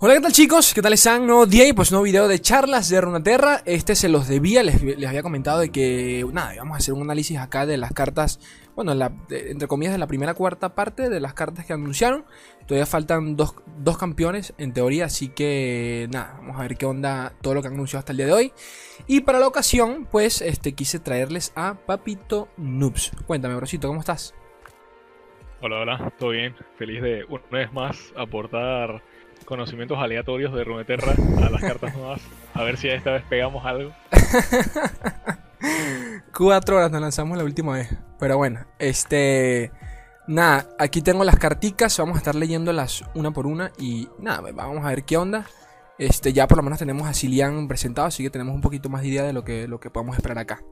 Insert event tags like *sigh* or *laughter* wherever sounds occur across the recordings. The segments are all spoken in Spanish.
Hola, ¿qué tal chicos? ¿Qué tal están? Nuevo día y pues nuevo video de charlas de Runaterra. Este se los debía, les, les había comentado de que, nada, íbamos a hacer un análisis acá de las cartas, bueno, entre comillas, de la primera cuarta parte de las cartas que anunciaron. Todavía faltan dos, dos campeones en teoría, así que nada, vamos a ver qué onda todo lo que han anunciado hasta el día de hoy. Y para la ocasión, pues, este, quise traerles a Papito Noobs. Cuéntame, brocito, ¿cómo estás? Hola, hola, todo bien. Feliz de una vez más aportar conocimientos aleatorios de Runeterra a las cartas nuevas. A ver si esta vez pegamos algo. *laughs* Cuatro horas nos lanzamos la última vez. Pero bueno, este. Nada, aquí tengo las carticas. Vamos a estar leyéndolas una por una. Y nada, vamos a ver qué onda. Este, ya por lo menos tenemos a Cilian presentado. Así que tenemos un poquito más de idea de lo que, lo que podemos esperar acá.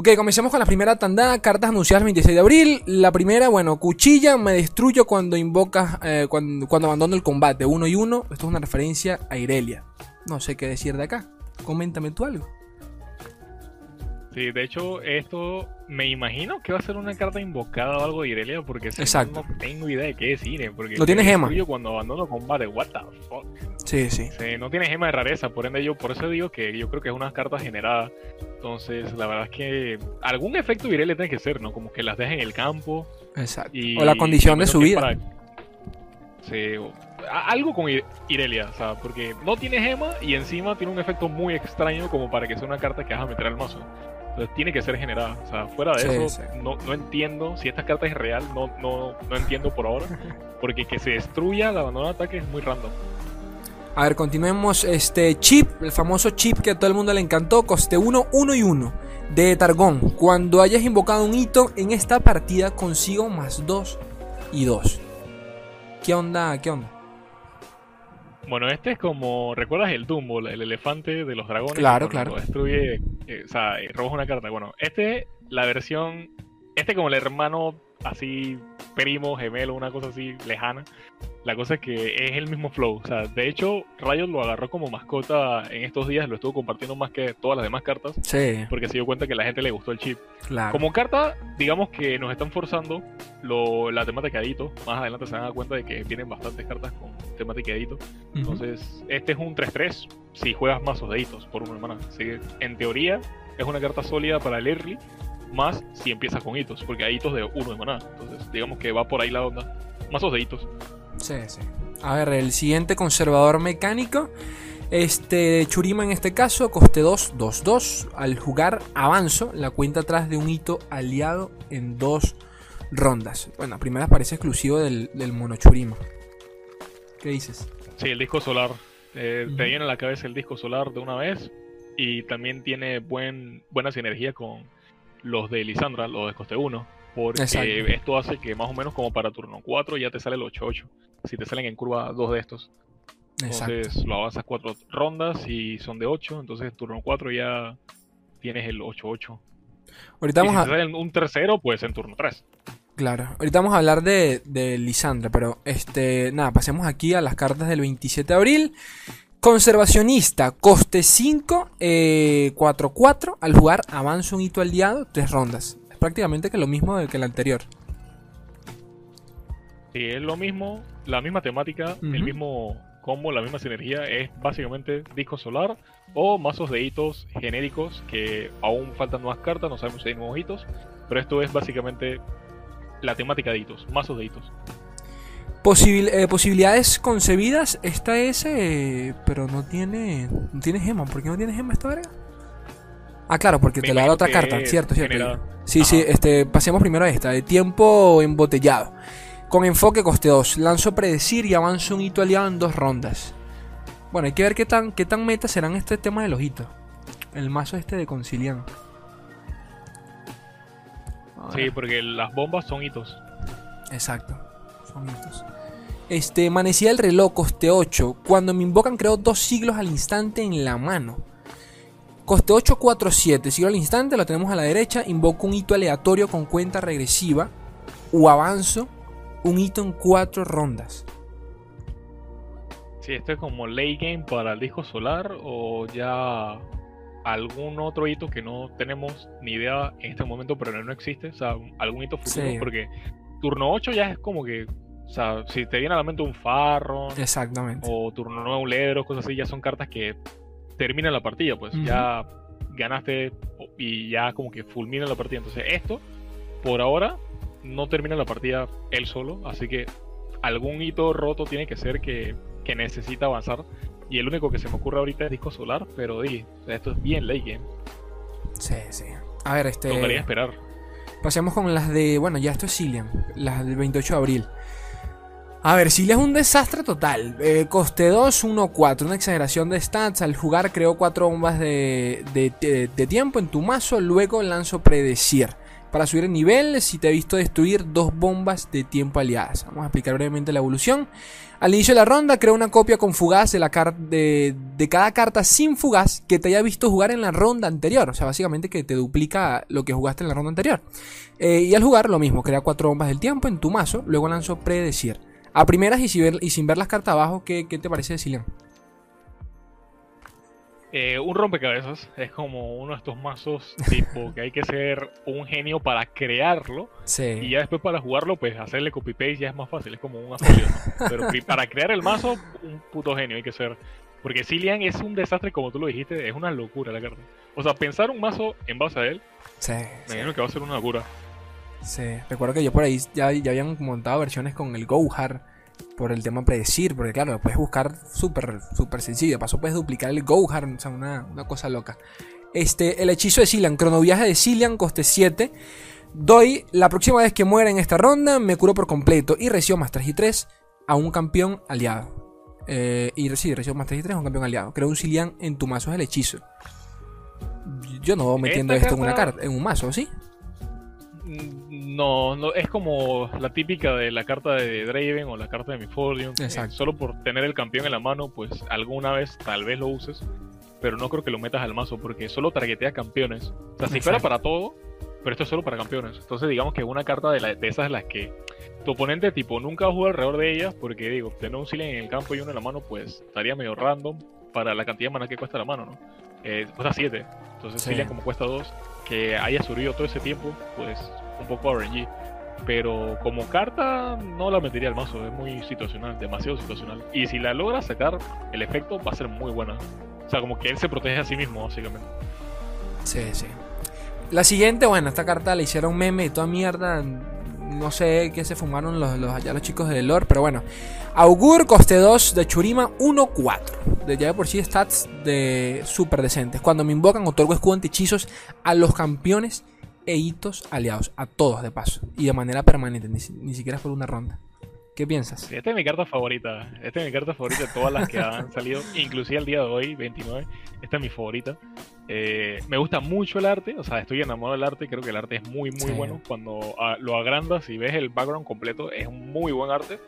Ok, comencemos con la primera tanda. Cartas anunciadas el 26 de abril. La primera, bueno, cuchilla. Me destruyo cuando invocas. eh, cuando, cuando abandono el combate. Uno y uno. Esto es una referencia a Irelia. No sé qué decir de acá. Coméntame tú algo. Sí, de hecho, esto me imagino que va a ser una carta invocada o algo de Irelia, porque si no, Exacto. no tengo idea de qué es Ire. Porque No tiene gema. destruyo cuando abandono combate. What the fuck. Sí, sí. Sí, no tiene gema de rareza, por ende yo por eso digo que yo creo que es una carta generada. Entonces, la verdad es que algún efecto Irelia tiene que ser, ¿no? Como que las deja en el campo. Exacto. Y o la condición de su vida. para- Sí, o- algo con Ir- Irelia, o sea, porque no tiene gema y encima tiene un efecto muy extraño como para que sea una carta que vas a meter al mazo. Tiene que ser generada. O sea, fuera de Sí, eso, sí. No, no entiendo si esta carta es real, no, no, no entiendo por ahora. *laughs* Porque que se destruya el abandono de ataque es muy random. A ver, continuemos. Este chip, el famoso chip que a todo el mundo le encantó, coste 1, 1 y 1 de Targón. Cuando hayas invocado un hito en esta partida, consigo más 2 y 2. ¿Qué onda? ¿Qué onda? Bueno, este es como, ¿recuerdas el Dumbo, el elefante de los dragones? Claro, claro. destruye, eh, o sea, eh, robas una carta. Bueno, este, la versión, este como el hermano así, primo, gemelo, una cosa así lejana. La cosa es que es el mismo flow. O sea, de hecho, Riot lo agarró como mascota en estos días, lo estuvo compartiendo más que todas las demás cartas, Sí, porque se dio cuenta que a la gente le gustó el chip. claro. Como carta, digamos que nos están forzando lo, la temática de Edito. Más adelante se van a dar cuenta de que vienen bastantes cartas con temática de Edito. Ujú. Entonces, este es un 3-3 si juegas mazos de hitos por una hermana. Así que, en teoría, es una carta sólida para el early, más si empiezas con hitos, porque hay hitos de uno de maná. Entonces, digamos que va por ahí la onda. Mazos de hitos. Sí, sí. A ver, el siguiente conservador mecánico. Este Churima en este caso, coste 2, 2, 2. Al jugar avanzo la cuenta atrás de un hito aliado en dos rondas. Bueno, la primera parece exclusivo del, del mono Churima. ¿Qué dices? Sí, el disco solar. Eh. Te viene a la cabeza el disco solar de una vez. Y también tiene buen, buena sinergia con los de Lisandra, los de coste 1. Porque Exacto. esto hace que más o menos como para turno 4 ya te sale el 8-8. Si te salen en curva dos de estos. Exacto. Entonces lo avanzas cuatro rondas y son de 8. Entonces turno 4 ya tienes el 8-8. Ahorita Y vamos si a, te sale un tercero, pues en turno 3. claro, ahorita vamos a hablar de, de Lisandra, pero este, nada, pasemos aquí a las cartas del 27 de abril. Conservacionista, coste 5, eh, 4-4. Al jugar avanza un hito aliado, 3 rondas. Es prácticamente que lo mismo que el anterior. Sí, es lo mismo, la misma temática, el mismo combo, la misma sinergia. Es básicamente disco solar o mazos de hitos genéricos que aún faltan nuevas cartas, no sabemos si hay nuevos hitos. Pero esto es básicamente la temática de hitos, mazos de hitos. Posibil- eh, posibilidades concebidas, esta es, eh, pero no tiene, no tiene gema. ¿Por qué no tiene gema esta verga? Ah, claro, porque Me te la da otra carta, cierto, cierto. generada. Sí, sí, este, pasemos primero a esta, de tiempo embotellado. Con enfoque coste 2, lanzo predecir y avanzo un hito aliado en dos rondas. Bueno, hay que ver qué tan, qué tan meta serán este tema de los hitos. El mazo este de conciliano. A Sí, porque las bombas son hitos. Exacto. Son hitos. Este, manecilla el reloj, coste 8. Cuando me invocan, creo dos siglos al instante en la mano. Coste 8, 4, 7. Siglo al instante, lo tenemos a la derecha. Invoco un hito aleatorio con cuenta regresiva. O avanzo un hito en 4 rondas. Sí, esto es como late game para el disco solar o ya algún otro hito que no tenemos ni idea en este momento, pero no existe. O sea, algún hito futuro, Sí. porque turno 8 ya es como que O sea, si te viene a la mente un Farron Exactamente. o turno nuevo un Ledros, cosas así, ya son cartas que terminan la partida, pues ya ganaste y ya como que fulmina la partida. Entonces, esto, por ahora, no termina la partida él solo, así que algún hito roto tiene que ser que, que necesita avanzar. Y el único que se me ocurre ahorita es Disco Solar, pero di, esto es bien late game. Sí, sí. A ver, este. Tocaría esperar. Pasemos con las de. Bueno, ya esto es Cillian. Las del 28 de abril. A ver, Cillian es un desastre total. Eh, coste 2, 1, 4. Una exageración de stats. Al jugar creo 4 bombas de, de- de- de tiempo en tu mazo. Luego lanzo Predecir. Para subir el nivel, si te he visto destruir dos bombas de tiempo aliadas. Vamos a explicar brevemente la evolución. Al inicio de la ronda, crea una copia con fugaz de, la de, cada carta sin fugaz que te haya visto jugar en la ronda anterior. O sea, básicamente que te duplica lo que jugaste en la ronda anterior. Eh, y al jugar, lo mismo, crea cuatro bombas del tiempo en tu mazo. Luego lanzo Predecir. A primeras y sin ver, las cartas abajo, ¿qué, te parece Cillian? Eh, un rompecabezas es como uno de estos mazos tipo que hay que ser un genio para crearlo y ya después para jugarlo pues hacerle copy paste ya es más fácil, es como un afolio, ¿no? Pero para crear el mazo un puto genio hay que ser porque Cillian es un desastre como tú lo dijiste, es una locura la carta. O sea, pensar un mazo en base a él, Sí, me sí, imagino que va a ser una locura. sí. Recuerdo que yo por ahí ya, ya habían montado versiones con el Gohar por el tema predecir, porque claro, lo puedes buscar súper súper sencillo. Paso puedes duplicar el Gohar, o sea, una, una cosa loca. Este, el hechizo de Cillian, cronoviaje de Cillian, coste 7. Doy la próxima vez que muera en esta ronda, me curo por completo y recibo más 3 y 3 a un campeón aliado. Eh, y sí, recibo más 3 y 3 a un campeón aliado. Creo un Cillian en tu mazo es el hechizo. Yo no voy metiendo Esta esto en una carta, en un mazo, ¿sí? No, no, es como la típica de la carta de Draven o la carta de Miforium. que Exacto. solo por tener el campeón en la mano, pues alguna vez tal vez lo uses, pero no creo que lo metas al mazo porque solo targetea campeones. O sea, si fuera para todo, pero esto es solo para campeones. Entonces digamos que una carta de, la- de esas las que tu oponente tipo nunca va a jugar alrededor de ellas porque digo, tener un Silen en el campo y uno en la mano pues estaría medio random para la cantidad de mana que cuesta la mano, ¿no? Eh, cuesta 7. Entonces Sí. Silen como cuesta 2, que haya subido todo ese tiempo, pues un poco RNG. Pero como carta no la metería al mazo, es muy situacional, demasiado situacional. Y si la logra sacar, el efecto va a ser muy buena. O sea, como que él se protege a sí mismo, básicamente. Sí, sí. La siguiente, bueno, esta carta le hicieron meme y toda mierda. No sé qué se fumaron los, allá los chicos de lore, pero bueno. Augur, coste 2 de Churima 1-4. De ya de por sí stats de súper decentes. Cuando me invocan, otorgo escudo antihechizos a los campeones e hitos aliados. A todos, de paso. Y de manera permanente, ni, ni siquiera por una ronda. ¿Qué piensas? Esta es mi carta favorita. Esta es mi carta favorita de todas las que han *laughs* salido, inclusive al día de hoy, 29. Esta es mi favorita. Eh, me gusta mucho el arte, o sea, estoy enamorado del arte. Creo que el arte es muy, muy Sí. bueno. Cuando ah, lo agrandas y ves el background completo, es un muy buen arte.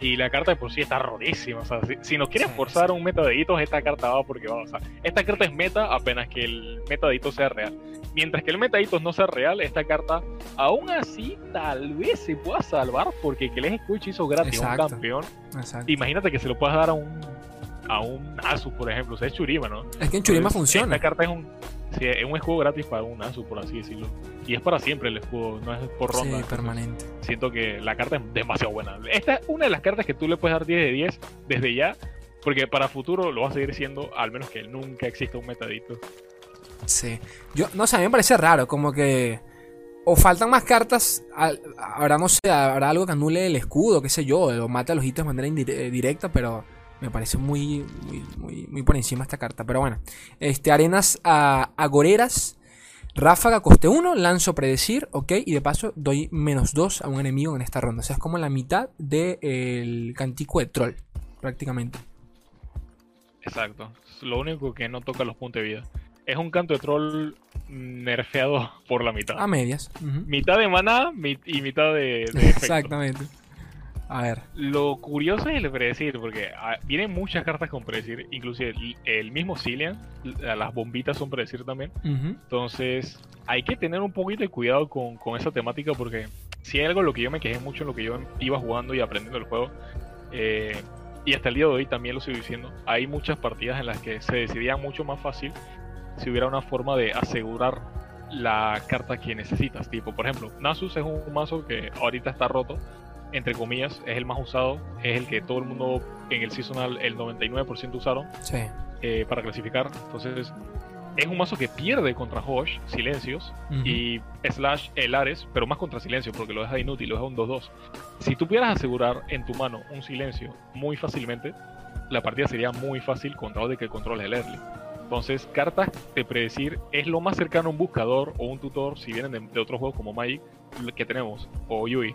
Y la carta de por sí está rodísima. O sea, si, si nos quieren Sí, forzar sí. un meta de hitos, esta carta va porque va. O sea, esta carta es meta apenas que el meta de hitos sea real. Mientras que el meta de hitos no sea real, esta carta aún así tal vez se pueda salvar porque que les escuche hizo gratis a un Exacto. campeón. Exacto. Imagínate que se lo puedas dar a un a un Asus, por ejemplo, o sea, es Churima, ¿no? Es que en Churima Entonces, funciona. Esta carta es un, sí, es un escudo gratis para un Asus, por así decirlo. Y es para siempre el escudo, no es por ronda. Sí, permanente. Siento que la carta es demasiado buena. Esta es una de las cartas que tú le puedes dar 10 de 10 desde ya, porque para futuro lo va a seguir siendo, al menos que nunca exista un metadito. Sí. Yo, no sé, a mí me parece raro, como que. O faltan más cartas, habrá, no sé, habrá algo que anule el escudo, qué sé yo, o mate a los hitos de manera indire- eh, directa, pero me parece muy, muy, muy, muy por encima esta carta. Pero bueno, este, arenas a, agoreras, ráfaga, coste 1, lanzo predecir, ok, y de paso doy menos 2 a un enemigo en esta ronda. O sea, es como la mitad del cantico de troll, prácticamente. Exacto. Lo único que no toca los puntos de vida. Es un canto de troll nerfeado por la mitad. A medias. Mitad de maná y mitad de, de *laughs* efecto. Exactamente. A ver. Lo curioso es el predecir, porque ah, vienen muchas cartas con predecir, inclusive el, el mismo Cillian, las bombitas son predecir también. ujú. Entonces, hay que tener un poquito de cuidado con, con esa temática, porque si hay algo en lo que yo me quejé mucho en lo que yo iba jugando y aprendiendo el juego, eh, y hasta el día de hoy también lo sigo diciendo, hay muchas partidas en las que se decidía mucho más fácil si hubiera una forma de asegurar la carta que necesitas. Tipo, por ejemplo, Nasus es un mazo que ahorita está roto entre comillas, es el más usado, es el que todo el mundo en el seasonal, el 99% usaron Sí. eh, para clasificar. Entonces, es un mazo que pierde contra Hosh, silencios, y slash el Ares, pero más contra silencio, porque lo deja inútil, lo deja un 2-2. Si tú pudieras asegurar en tu mano un silencio muy fácilmente, la partida sería muy fácil contra de que controles el early. Entonces, cartas de predecir es lo más cercano a un buscador o un tutor, si vienen de, de otros juegos como Magic, que tenemos, o Yui.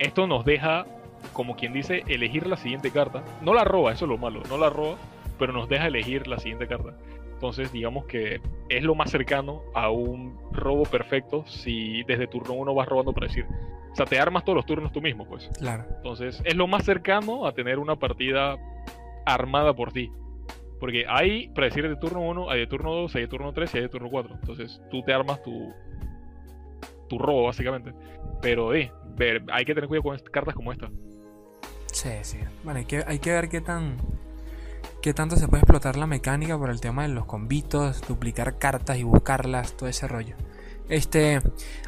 Esto nos deja, como quien dice, elegir la siguiente carta. No la roba, eso es lo malo, no la roba, pero nos deja elegir la siguiente carta. Entonces, digamos que es lo más cercano a un robo perfecto si desde turno 1 vas robando para decir. O sea, te armas todos los turnos tú mismo, pues. Claro. Entonces, es lo más cercano a tener una partida armada por ti. Porque hay predecir de turno 1, hay de turno 2, hay de turno 3 y hay de turno 4. Entonces, tú te armas tu, tu robo, básicamente. Pero, eh, hay que tener cuidado con cartas como esta. Sí, sí. Bueno, hay que, hay que ver qué tan. qué tanto se puede explotar la mecánica por el tema de los convitos, duplicar cartas y buscarlas, todo ese rollo. Este.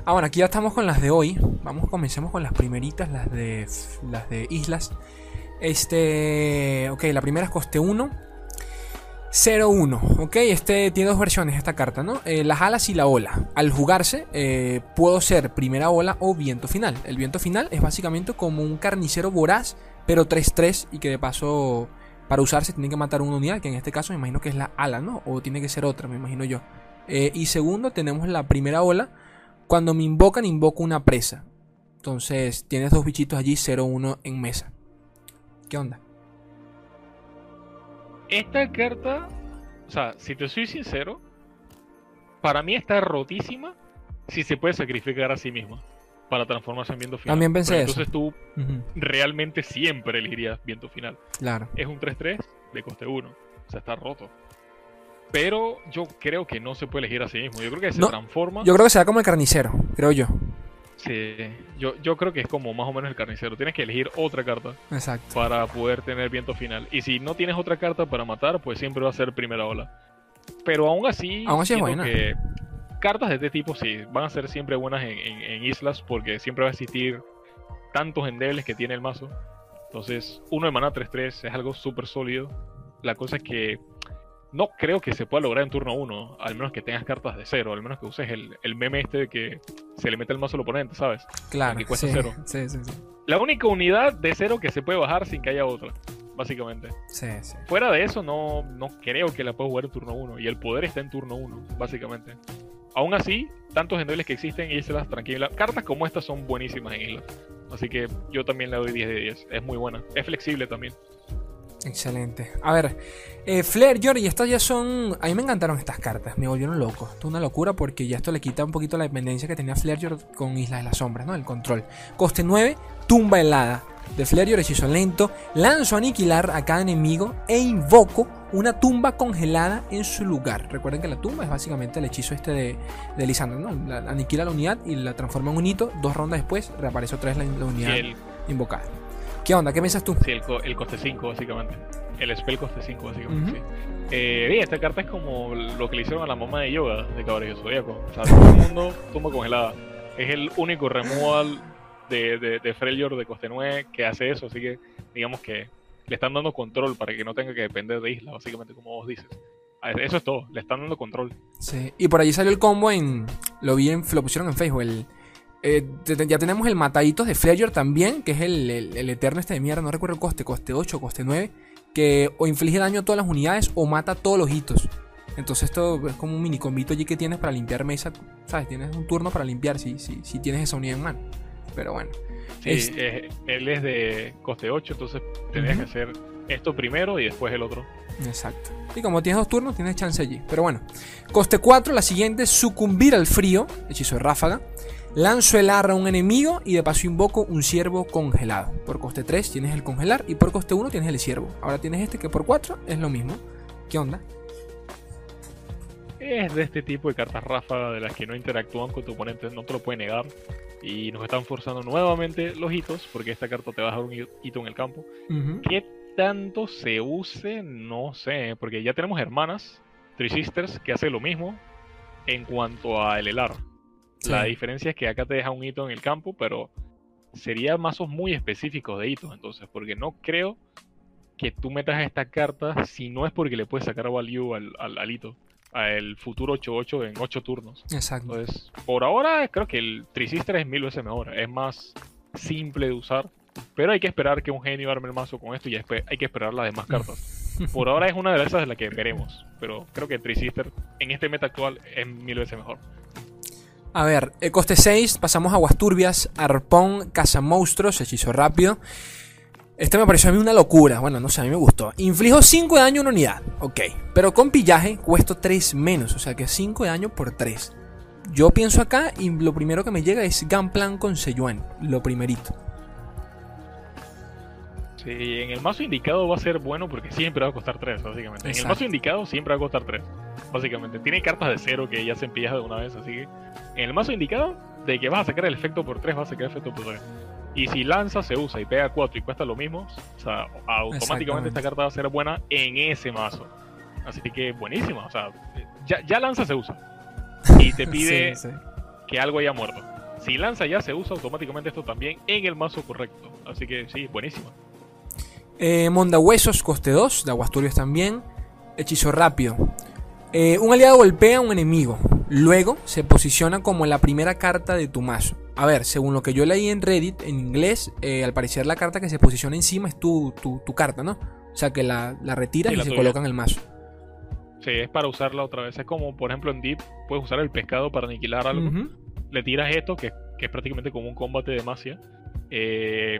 Ah, bueno, aquí ya estamos con las de hoy. Vamos, comencemos con las primeritas, las de. las de islas. Este. Ok, la primera es coste 1. 0-1, ok, este tiene dos versiones esta carta, ¿no? Eh, las alas y la ola. Al jugarse, eh, puedo ser primera ola o viento final. El viento final es básicamente como un carnicero voraz, pero 3-3 y que de paso, para usarse, tiene que matar una unidad, que en este caso me imagino que es la ala, ¿no? O tiene que ser otra, me imagino yo. Eh, y segundo, tenemos la primera ola. Cuando me invocan, invoco una presa. Entonces, tienes dos bichitos allí, 0-1 en mesa. ¿Qué onda? Esta carta, o sea, si te soy sincero, para mí está rotísima si se puede sacrificar a sí misma para transformarse en viento final. También pensé Pero eso. Entonces tú realmente siempre elegirías viento final. claro. Es un 3-3 de coste 1. O sea, está roto. Pero yo creo que no se puede elegir a sí mismo. Yo creo que se No, transforma. Yo creo que será como el carnicero, creo yo. Sí, yo, yo creo que es como más o menos el carnicero. Tienes que elegir otra carta Exacto. para poder tener viento final. Y si no tienes otra carta para matar, pues siempre va a ser primera ola. Pero aún así, Aún así es buena. que cartas de este tipo sí van a ser siempre buenas en, en- en islas porque siempre va a existir tantos endebles que tiene el mazo. Entonces, uno de mana 3-3 es algo súper sólido. La cosa es que no creo que se pueda lograr en turno 1, al menos que tengas cartas de cero, al menos que uses el, el meme este de que se le mete el mazo al oponente, ¿sabes? Claro. que cuesta sí, cero. Sí, sí, sí. La única unidad de cero que se puede bajar sin que haya otra, básicamente. Sí, sí. Fuera de eso, no, no creo que la puedas jugar en turno 1. Y el poder está en turno 1, básicamente. Aún así, tantos endebles que existen, islas tranquilas. Cartas como estas son buenísimas en islas. Así que yo también le doy 10 de 10. Es muy buena. Es flexible también. Excelente. A ver, eh, Flair, y estas ya son. A mí me encantaron estas cartas, me volvieron loco. Esto es una locura porque ya esto le quita un poquito la dependencia que tenía Flair con Islas de las Sombras, ¿no? El control. Coste 9, tumba helada. De Flair, hechizo lento. Lanzo aniquilar a cada enemigo e invoco una tumba congelada en su lugar. Recuerden que la tumba es básicamente el hechizo este de, de Lisandro, ¿no? La- aniquila la unidad y la transforma en un hito. Dos rondas después reaparece otra vez la, unidad invocada. ¿Qué onda? ¿Qué piensas tú? sí, el, co- el coste 5, básicamente. El spell coste 5, básicamente. Ujú. sí. Eh, bien, esta carta es como lo que le hicieron a la mamá de yoga de Caballero Zodíaco. O sea, todo el mundo tumba congelada. Es el único removal de, de, de Freljord de coste 9 que hace eso. Así que, digamos que le están dando control para que no tenga que depender de isla, básicamente, como vos dices. Eso es todo, le están dando control. Sí, y por allí salió el combo en. Lo vi en. Lo pusieron en Facebook. El, eh, te- ya tenemos el mataditos de Fledger también, que es el, el, el eterno este de mierda, no recuerdo el coste, coste 8 coste 9, que o inflige daño a todas las unidades o mata todos los hitos. Entonces esto es como un mini combito allí que tienes para limpiar mesa, ¿sabes? Tienes un turno para limpiar si, si, si tienes esa unidad en mano. Pero bueno. Sí, Es- eh, él es de coste 8, entonces tendrías Ujú. que hacer esto primero y después el otro. Exacto. Y como tienes dos turnos, tienes chance allí. Pero bueno. Coste 4, la siguiente, sucumbir al frío. Hechizo de ráfaga. Lanzo el arra a un enemigo y de paso invoco un ciervo congelado. Por coste 3 tienes el congelar y por coste 1 tienes el ciervo. Ahora tienes este que por 4 es lo mismo. ¿Qué onda? Es de este tipo de cartas ráfaga de las que no interactúan con tu oponente, no te lo puede negar. Y nos están forzando nuevamente los hitos, porque esta carta te va a dejar un hito en el campo. ¿Qué tanto se use? No sé, porque ya tenemos hermanas, Three Sisters, que hace lo mismo en cuanto a el helar. Sí. La diferencia es que acá te deja un hito en el campo, pero sería mazos muy específicos de hitos, entonces, porque no creo que tú metas esta carta si no es porque le puedes sacar value al, al, al hito, al futuro 8-8 en 8 turnos. Exacto. Entonces, por ahora creo que el Trisister es mil veces mejor, es más simple de usar, pero hay que esperar que un genio arme el mazo con esto y hay que esperar las demás cartas. *laughs* Por ahora es una de esas de las que veremos, pero creo que Trisister en este meta actual es mil veces mejor. A ver, coste 6, pasamos a Aguas Turbias, Arpón, Cazamonstruos, hechizo rápido. Este me pareció a mí una locura. Bueno, no sé, a mí me gustó. Inflijo 5 de daño a una unidad. Ok. Pero con pillaje cuesto 3 menos. O sea que 5 de daño por 3. Yo pienso acá y lo primero que me llega es Gunplan con Seiyuan. Lo primerito. Sí, en el mazo indicado va a ser bueno porque siempre va a costar 3, básicamente. En el mazo indicado siempre va a costar 3, básicamente. Tiene cartas de 0 que ya se empieza de una vez, así que en el mazo indicado, de que vas a sacar el efecto por 3, vas a sacar el efecto por 3. Y si lanza, se usa y pega 4 y cuesta lo mismo, o sea, automáticamente esta carta va a ser buena en ese mazo. Así que buenísima, o sea, ya, ya lanza, se usa. Y te *laughs* pide Sí, sí. que algo haya muerto. Si lanza ya se usa automáticamente esto también en el mazo correcto. Así que sí, buenísima. Eh, Mondahuesos, coste 2, de Aguas Turbias también. Hechizo rápido. Eh, un aliado golpea a un enemigo. Luego se posiciona como la primera carta de tu mazo. A ver, según lo que yo leí en Reddit, en inglés, eh, al parecer la carta que se posiciona encima es tu, tu- tu carta, ¿no? O sea que la, la retiras y la se coloca en el mazo. Sí, es para usarla otra vez. Es como, por ejemplo, en Deep puedes usar el pescado para aniquilar algo. Ujú. Le tiras esto, que, que es prácticamente como un combate de magia. Eh,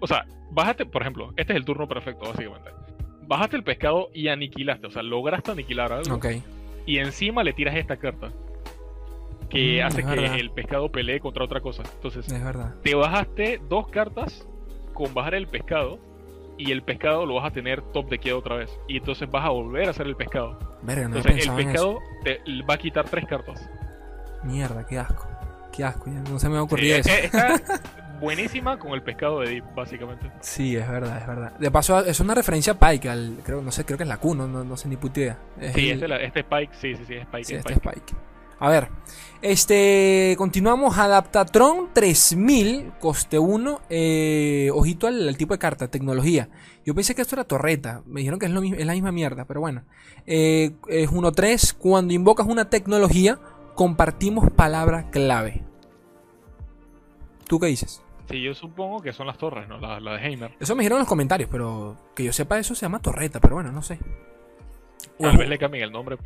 o sea, bájate, por ejemplo, este es el turno perfecto, básicamente. Bajaste el pescado y aniquilaste. O sea, lograste aniquilar algo. Ok. Y encima le tiras esta carta. Que Mm, hace que verdad. el pescado pelee contra otra cosa. Entonces, Es verdad. te bajaste dos cartas con bajar el pescado. Y el pescado lo vas a tener top de queda otra vez. Y entonces vas a volver a hacer el pescado. Verga, no Entonces el en pescado te va a quitar tres cartas. Mierda, qué asco. Qué asco, ya no se me ha ocurrido eh, eso. eh, está *laughs* buenísima con el pescado de Deep, básicamente. Sí, es verdad, es verdad. De paso, es una referencia a Pike, al, creo, no sé, creo que es la Q, no, no, no sé ni puta idea. Es Sí, el- este, la- este Spike, sí, sí, sí, es Spike. Sí, es este Spike. es Spike. A ver, este, continuamos. Adaptatron 3000, coste 1. eh, ojito al, al tipo de carta, tecnología. Yo pensé que esto era torreta. Me dijeron que es, lo mismo, es la misma mierda, pero bueno. Eh, es 1-3. Cuando invocas una tecnología, compartimos palabra clave. ¿Tú qué dices? Sí, yo supongo que son las torres, ¿no? La, la de Heimer. Eso me dijeron en los comentarios, pero que yo sepa, eso se llama torreta, pero bueno, no sé. Tal vez le cambien el nombre.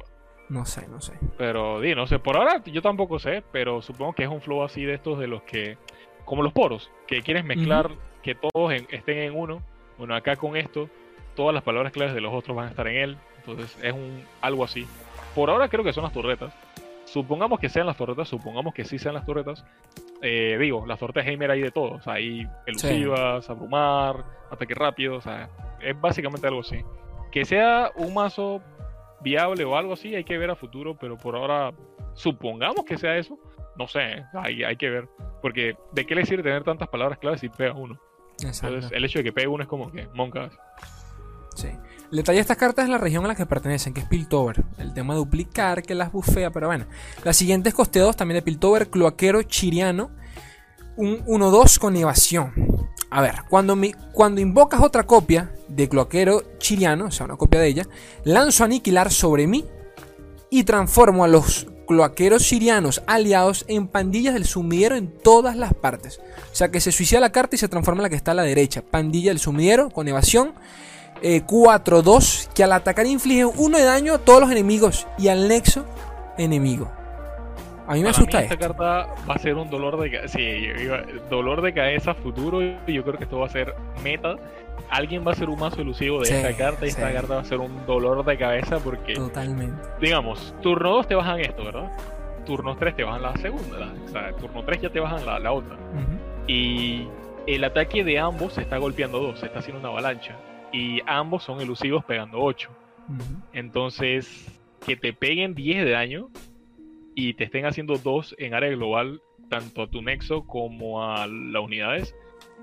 No sé, no sé. Pero, di, no sé, por ahora yo tampoco sé, pero supongo que es un flow así de estos de los que, como los poros, que quieres mezclar, que todos en- estén en uno. Bueno, acá con esto, todas las palabras claves de los otros van a estar en él. Entonces es un algo así. Por ahora creo que son las torretas. Supongamos que sean las torretas, supongamos que sí sean las torretas. Eh, digo, las torretas Heimer hay de todo. O sea, hay elusivas, abrumar, ataque rápido. O sea, es básicamente algo así. Que sea un mazo viable o algo así, hay que ver a futuro, pero por ahora supongamos que sea eso. No sé, hay, hay que ver. Porque ¿de qué le sirve tener tantas palabras claves si pega uno? Exacto. Entonces el hecho de que pegue uno es como que monkas. Sí. El detalle de estas cartas es la región a la que pertenecen, que es Piltover. El tema de duplicar, que las bufea, pero bueno. Las siguientes coste 2 también de Piltover, Cloaquero Chiriano. Un 1-2 con evasión. A ver, cuando, mi- cuando invocas otra copia de Cloaquero Chiriano, o sea, una copia de ella, lanzo aniquilar sobre mí y transformo a los cloaqueros sirianos aliados en pandillas del sumidero en todas las partes. O sea que se suicida la carta y se transforma en la que está a la derecha. Pandilla del sumidero con evasión. Eh, 4-2 que al atacar inflige 1 de daño a todos los enemigos y al nexo enemigo. A mí me Para asusta mí esta esto. carta va a ser un dolor de cabeza. Sí, dolor de cabeza futuro. Y yo creo que esto va a ser meta. Alguien va a ser un mazo elusivo de Sí, esta carta. Y esta carta va a ser un dolor de cabeza porque, Totalmente. digamos, turno 2 te bajan esto, ¿verdad? Turno 3 te bajan la segunda. la- o sea, turno 3 ya te bajan la, la otra. Y el ataque de ambos se está golpeando dos, se está haciendo una avalancha. Y ambos son elusivos pegando 8. Ujú. Entonces, que te peguen 10 de daño y te estén haciendo 2 en área global, tanto a tu nexo como a las unidades,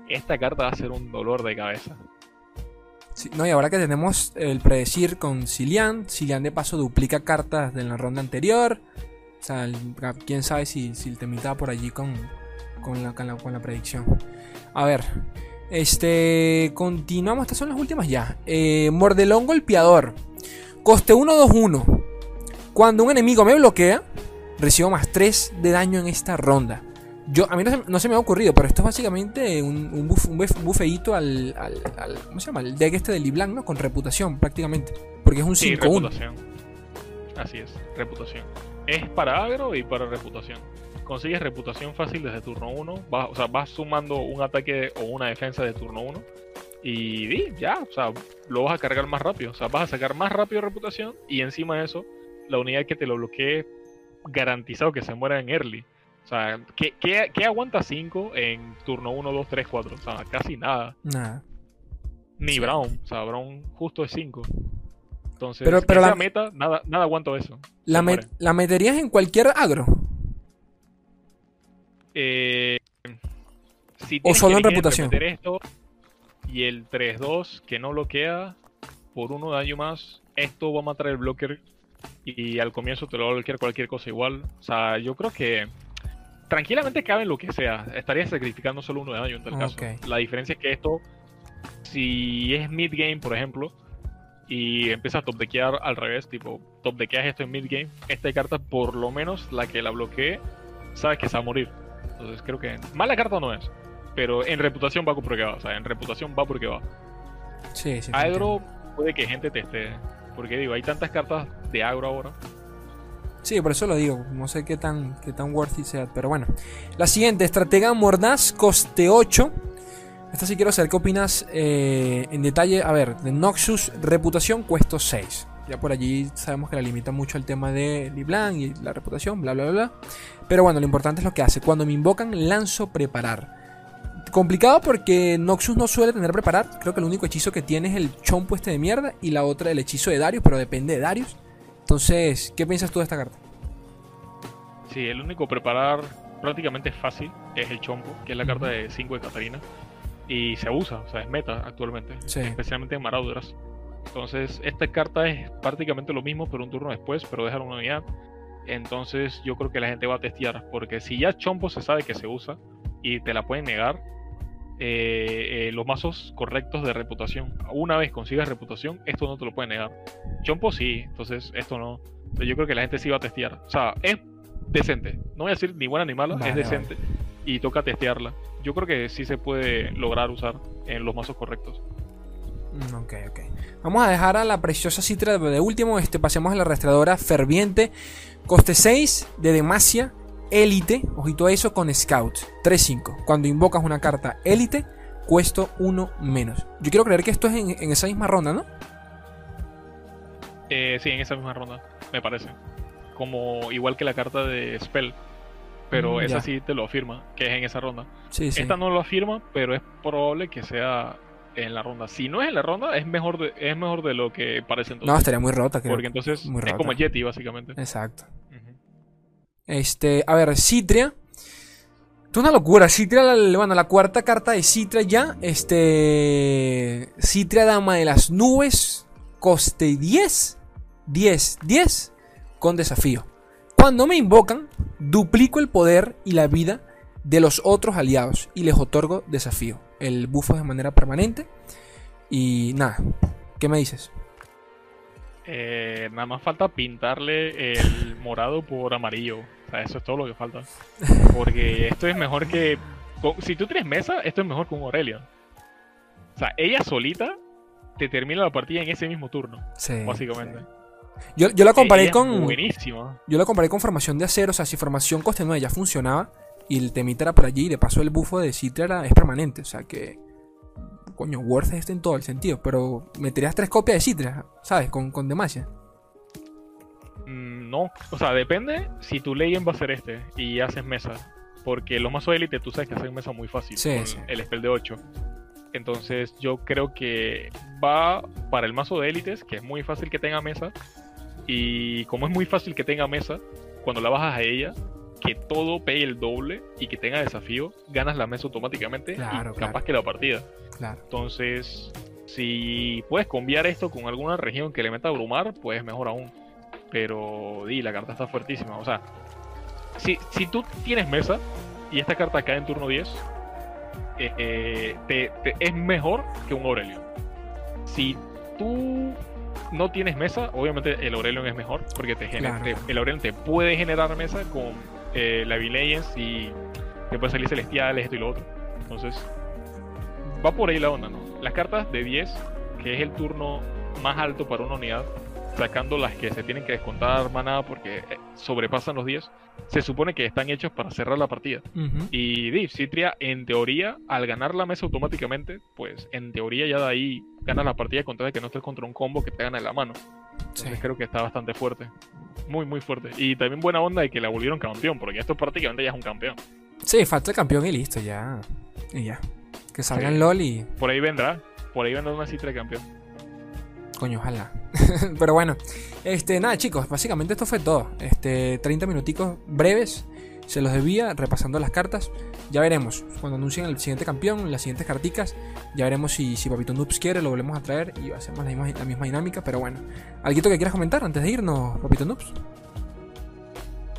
esta carta va a ser un dolor de cabeza. Sí, no, y ahora que tenemos el predecir con Cilian, Cilian de paso duplica cartas de la ronda anterior. O sea, el- quién sabe si, si el temita va por allí con, con la, con la, con la predicción. A ver. Este. Continuamos. Estas son las últimas ya. Eh, Mordelón golpeador. Coste 1-2-1. Cuando un enemigo me bloquea, recibo más 3 de daño en esta ronda. Yo, a mí no se, no se me ha ocurrido, pero esto es básicamente un, un, buff, un bufeíto al, al, al- ¿Cómo se llama? El deck este de Liblanc, ¿no? Con reputación, prácticamente. Porque es un Sí, 5-1. reputación. Así es, reputación. Es para agro y para reputación. Consigues reputación fácil desde turno 1. Vas, o sea, vas sumando un ataque o una defensa de turno 1. Y di, ya, o sea, lo vas a cargar más rápido. O sea, vas a sacar más rápido reputación. Y encima de eso, la unidad que te lo bloquee, garantizado que se muera en early. O sea, ¿qué, qué, qué aguanta 5 en turno 1, 2, 3, 4? O sea, casi nada. Nada. Ni. Brown. O sea, Brown justo es 5. Entonces, Pero- que pero la- sea meta, nada, nada aguanto eso. La, me- la meterías en cualquier agro. Eh, si O solo en reputación. esto y el 3-2 que no bloquea por uno de daño más, esto va a matar el blocker y al comienzo te lo va a bloquear cualquier cosa igual. O sea, yo creo que tranquilamente cabe en lo que sea. Estaría sacrificando solo uno de daño en tal caso. Ok. La diferencia es que esto, si es mid game, por ejemplo, y empiezas a top deckear al revés, tipo, top deckeas esto en mid game, esta carta, por lo menos la que la bloquee, sabes que se va a morir. Entonces creo que mala carta no es. Pero en reputación va porque va. O sea, en reputación va porque va. Sí, sí. Agro puede que gente te esté. Porque digo, hay tantas cartas de agro ahora. Sí, por eso lo digo. No sé qué tan, qué tan worthy sea. Pero bueno. La siguiente, estratega mordaz, coste 8. Esta sí quiero saber qué opinas eh, en detalle. A ver, de Noxus, reputación, cuesto 6. Ya por allí sabemos que la limita mucho el tema de Liblan y la reputación, bla, bla, bla, bla. Pero bueno, lo importante es lo que hace. Cuando me invocan, lanzo preparar. Complicado porque Noxus no suele tener preparar. Creo que el único hechizo que tiene es el chompo este de mierda. Y la otra el hechizo de Darius, pero depende de Darius. Entonces, ¿qué piensas tú de esta carta? Sí, el único preparar prácticamente fácil es el Chompo, que es la carta de 5 de Catarina. Y se usa, o sea, es meta actualmente. Sí. Especialmente en Marauders. Entonces, esta carta es prácticamente lo mismo, pero un turno después, pero dejar una unidad. Entonces, yo creo que la gente va a testear. Porque si ya Chompo se sabe que se usa y te la pueden negar, eh, eh, los mazos correctos de reputación. Una vez consigas reputación, esto no te lo pueden negar. Chompo sí, entonces esto no. Yo creo que la gente sí va a testear. O sea, es decente. No voy a decir ni buena ni mala, Vale, es decente. Y toca testearla. Yo creo que sí se puede lograr usar en los mazos correctos. Mm, Ok, ok. Vamos a dejar a la preciosa Citra de último. Este, pasemos a la rastreadora ferviente. Coste 6 de Demacia. Élite. Ojito a eso con Scout. 3-5. Cuando invocas una carta Élite, cuesto 1 menos. Yo quiero creer que esto es en, en esa misma ronda, ¿no? Eh, sí, en esa misma ronda, me parece. Como igual que la carta de Spell. Pero Mm, esa sí te lo afirma, que es en esa ronda. Sí, sí. Esta no lo afirma, pero es probable que sea en la ronda. Si no es en la ronda, es mejor de, es mejor de lo que parece No, entonces. estaría muy rota, creo. porque entonces muy es rota. como Yeti, básicamente. Exacto. Este, a ver, Citria. Es una locura. Citria, bueno, la cuarta carta de Citria ya. Este. Citria, dama de las nubes. Coste 10. 10, 10. Con desafío. Cuando me invocan, duplico el poder y la vida de los otros aliados y les otorgo desafío. El bufo es de manera permanente. Y nada. ¿Qué me dices? Eh, nada más falta pintarle el morado por amarillo. O sea, eso es todo lo que falta. Porque esto es mejor que. Si tú tienes mesa, esto es mejor con Aurelion. O sea, ella solita te termina la partida en ese mismo turno, Sí, básicamente. Yo, yo la comparé con. Buenísima. Yo lo comparé con formación de acero, o sea, si formación coste 9 ya funcionaba y el temita era por allí y de paso el bufo de Citra es permanente, o sea que coño, worth este en todo el sentido, pero meterías tres copias de Citra, ¿sabes? Con, con Demacia. Mm, no, o sea, depende si tu legend va a ser este y haces mesa. Porque los mazos de élite tú sabes que hacen mesa muy fácil Sí, con sí. el spell de 8. Entonces yo creo que va para el mazo de élites, que es muy fácil que tenga mesa. Y como es muy fácil que tenga mesa, cuando la bajas a ella, que todo pegue el doble y que tenga desafío, ganas la mesa automáticamente Claro, y capaz claro. que la partida. Claro. Entonces, si puedes cambiar esto con alguna región que le meta abrumar, pues mejor aún. Pero, di, la carta está fuertísima. O sea, si, si tú tienes mesa y esta carta cae en turno 10, eh, eh, te- te- es mejor que un Aurelion. Si tú no tienes mesa, obviamente el Aurelion es mejor, porque te genera, Claro. te- el Aurelion te puede generar mesa con eh, la V-Legends y te puede salir celestiales, esto y lo otro. Entonces, va por ahí la onda, ¿no? Las cartas de 10, que es el turno más alto para una unidad, sacando las que se tienen que descontar manada porque eh, sobrepasan los 10, se supone que están hechos para cerrar la partida. Y Div, Citria, en teoría, al ganar la mesa automáticamente, pues en teoría ya de ahí ganas la partida con tal de que no estés contra un combo que te gana en la mano. Sí. Entonces creo que está bastante fuerte. Muy, muy fuerte. Y también buena onda de que la volvieron campeón, porque esto prácticamente ya es un campeón. Sí, falta el campeón y listo, ya. Y ya. Que salga Sí. LOL y. Por ahí vendrá. Por ahí vendrá una Citria campeón. Coño, ojalá. *laughs* Pero bueno, este, nada, chicos, básicamente esto fue todo. Este, 30 minuticos breves. Se los debía, repasando las cartas. Ya veremos. Cuando anuncien el siguiente campeón, las siguientes carticas, ya veremos si, si Papito Noobs quiere, lo volvemos a traer y hacemos la misma, la misma dinámica. Pero bueno, ¿algo que quieras comentar antes de irnos, Papito Noobs?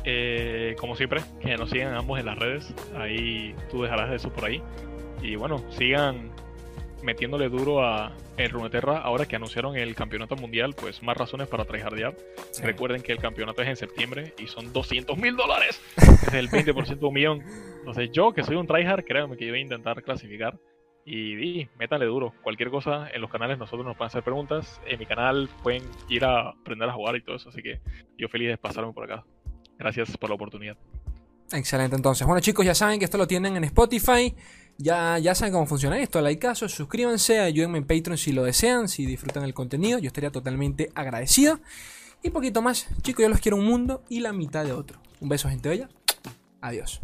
Eh, como siempre, que nos sigan ambos en las redes. Ahí tú dejarás eso por ahí. Y bueno, sigan metiéndole duro a el Runeterra ahora que anunciaron el campeonato mundial, pues más razones para tryhardear. Sí. Recuerden que el campeonato es en septiembre y son 200 mil dólares. *laughs* Es el 20% de un millón. Entonces yo, que soy un tryhard, créanme que yo voy a intentar clasificar. Y, y métanle duro. Cualquier cosa en los canales nosotros nos pueden hacer preguntas. En mi canal pueden ir a aprender a jugar y todo eso. Así que yo feliz de pasarme por acá. Gracias por la oportunidad. Excelente, entonces. Bueno, chicos, ya saben que esto lo tienen en Spotify. Ya, ya saben cómo funciona esto. Like caso, suscríbanse, ayúdenme en Patreon si lo desean, si disfrutan el contenido. Yo estaría totalmente agradecido. Y poquito más. Chicos, yo los quiero un mundo y la mitad de otro. Un beso, gente bella. Adiós.